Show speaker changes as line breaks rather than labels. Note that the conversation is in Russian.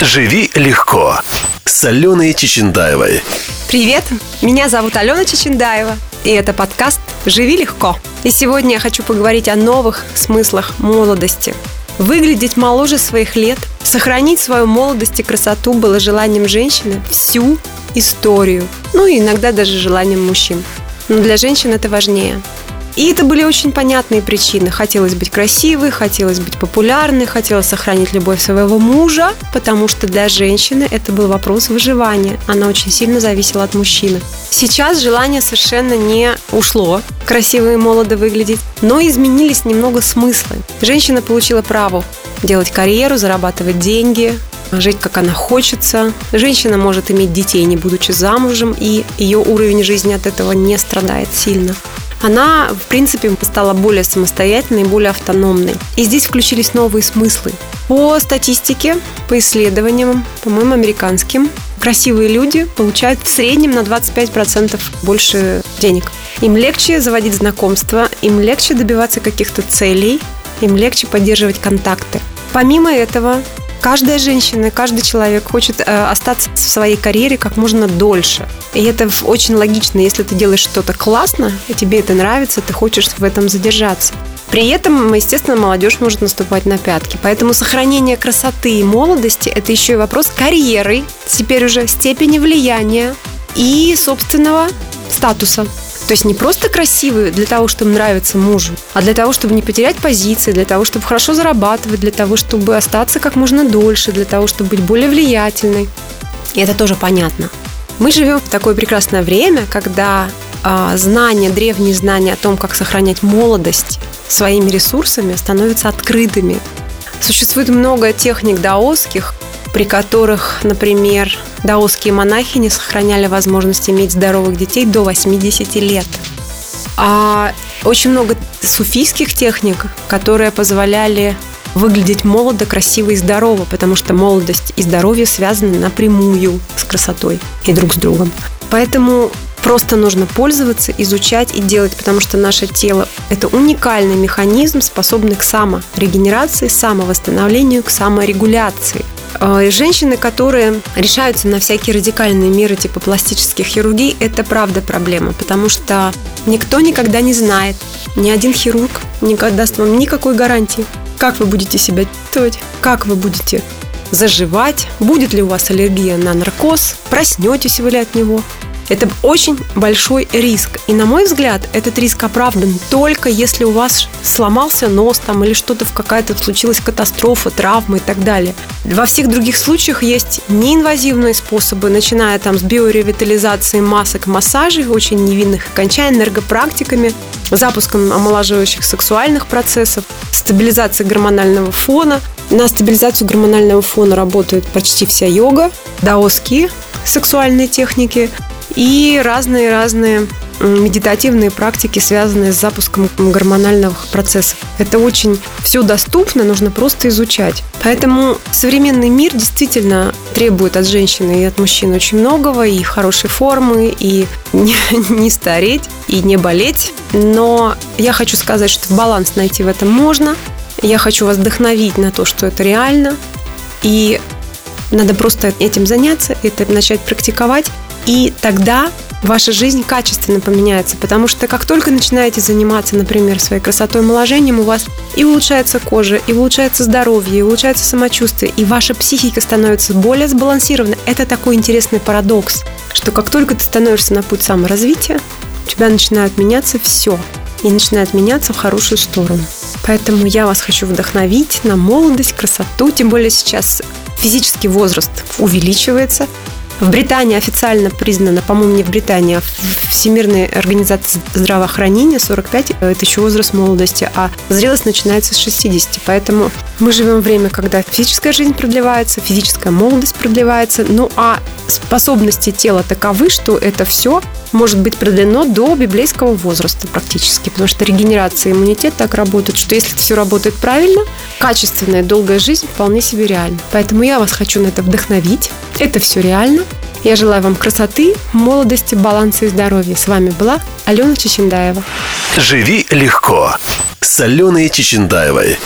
«Живи легко» с Аленой Чечендаевой.
Привет, меня зовут Алена Чечендаева, и это подкаст «Живи легко». И сегодня я хочу поговорить о новых смыслах молодости. Выглядеть моложе своих лет, сохранить свою молодость и красоту было желанием женщины всю историю, ну и иногда даже желанием мужчин. Но для женщин это важнее. И это были очень понятные причины. Хотелось быть красивой, хотелось быть популярной, хотелось сохранить любовь своего мужа, потому что для женщины это был вопрос выживания. Она очень сильно зависела от мужчины. Сейчас желание совершенно не ушло красиво и молодо выглядеть, но изменились немного смыслы. Женщина получила право делать карьеру, зарабатывать деньги, жить как она хочется. Женщина может иметь детей, не будучи замужем, и ее уровень жизни от этого не страдает сильно она, в принципе, стала более самостоятельной более автономной. И здесь включились новые смыслы. По статистике, по исследованиям, по-моему, американским, красивые люди получают в среднем на 25% больше денег. Им легче заводить знакомства, им легче добиваться каких-то целей, им легче поддерживать контакты. Помимо этого, Каждая женщина, каждый человек хочет э, остаться в своей карьере как можно дольше. И это очень логично, если ты делаешь что-то классно, и тебе это нравится, ты хочешь в этом задержаться. При этом, естественно, молодежь может наступать на пятки. Поэтому сохранение красоты и молодости – это еще и вопрос карьеры, теперь уже степени влияния и собственного статуса. То есть не просто красивые для того, чтобы нравиться мужу, а для того, чтобы не потерять позиции, для того, чтобы хорошо зарабатывать, для того, чтобы остаться как можно дольше, для того, чтобы быть более влиятельной. И это тоже понятно. Мы живем в такое прекрасное время, когда э, знания, древние знания о том, как сохранять молодость своими ресурсами, становятся открытыми. Существует много техник даосских, при которых, например, даосские монахи не сохраняли возможность иметь здоровых детей до 80 лет. А очень много суфийских техник, которые позволяли выглядеть молодо, красиво и здорово, потому что молодость и здоровье связаны напрямую с красотой и друг с другом. Поэтому просто нужно пользоваться, изучать и делать, потому что наше тело – это уникальный механизм, способный к саморегенерации, самовосстановлению, к саморегуляции – женщины, которые решаются на всякие радикальные меры типа пластических хирургий, это правда проблема, потому что никто никогда не знает, ни один хирург не даст вам никакой гарантии, как вы будете себя чувствовать, как вы будете заживать, будет ли у вас аллергия на наркоз, проснетесь вы ли от него, это очень большой риск. И на мой взгляд, этот риск оправдан только если у вас сломался нос там или что-то в какая-то случилась катастрофа, травма и так далее. Во всех других случаях есть неинвазивные способы, начиная там с биоревитализации масок, массажей, очень невинных, кончая энергопрактиками, запуском омолаживающих сексуальных процессов, стабилизацией гормонального фона. На стабилизацию гормонального фона работает почти вся йога, даосские сексуальные техники – и разные-разные медитативные практики, связанные с запуском гормональных процессов. Это очень все доступно, нужно просто изучать. Поэтому современный мир действительно требует от женщины и от мужчин очень многого, и хорошей формы, и не, не стареть, и не болеть. Но я хочу сказать, что баланс найти в этом можно. Я хочу вас вдохновить на то, что это реально. И надо просто этим заняться, это начать практиковать. И тогда ваша жизнь качественно поменяется, потому что как только начинаете заниматься, например, своей красотой омоложением, у вас и улучшается кожа, и улучшается здоровье, и улучшается самочувствие, и ваша психика становится более сбалансированной. Это такой интересный парадокс, что как только ты становишься на путь саморазвития, у тебя начинает меняться все, и начинает меняться в хорошую сторону. Поэтому я вас хочу вдохновить на молодость, красоту, тем более сейчас физический возраст увеличивается, в Британии официально признано, по-моему, не в Британии, а в Всемирной организации здравоохранения 45 – это еще возраст молодости, а зрелость начинается с 60. Поэтому мы живем время, когда физическая жизнь продлевается, физическая молодость продлевается, ну а способности тела таковы, что это все может быть продлено до библейского возраста практически, потому что регенерация и иммунитет так работают, что если все работает правильно, качественная долгая жизнь вполне себе реальна. Поэтому я вас хочу на это вдохновить. Это все реально. Я желаю вам красоты, молодости, баланса и здоровья. С вами была Алена Чечендаева.
«Живи легко» с Аленой Чечендаевой.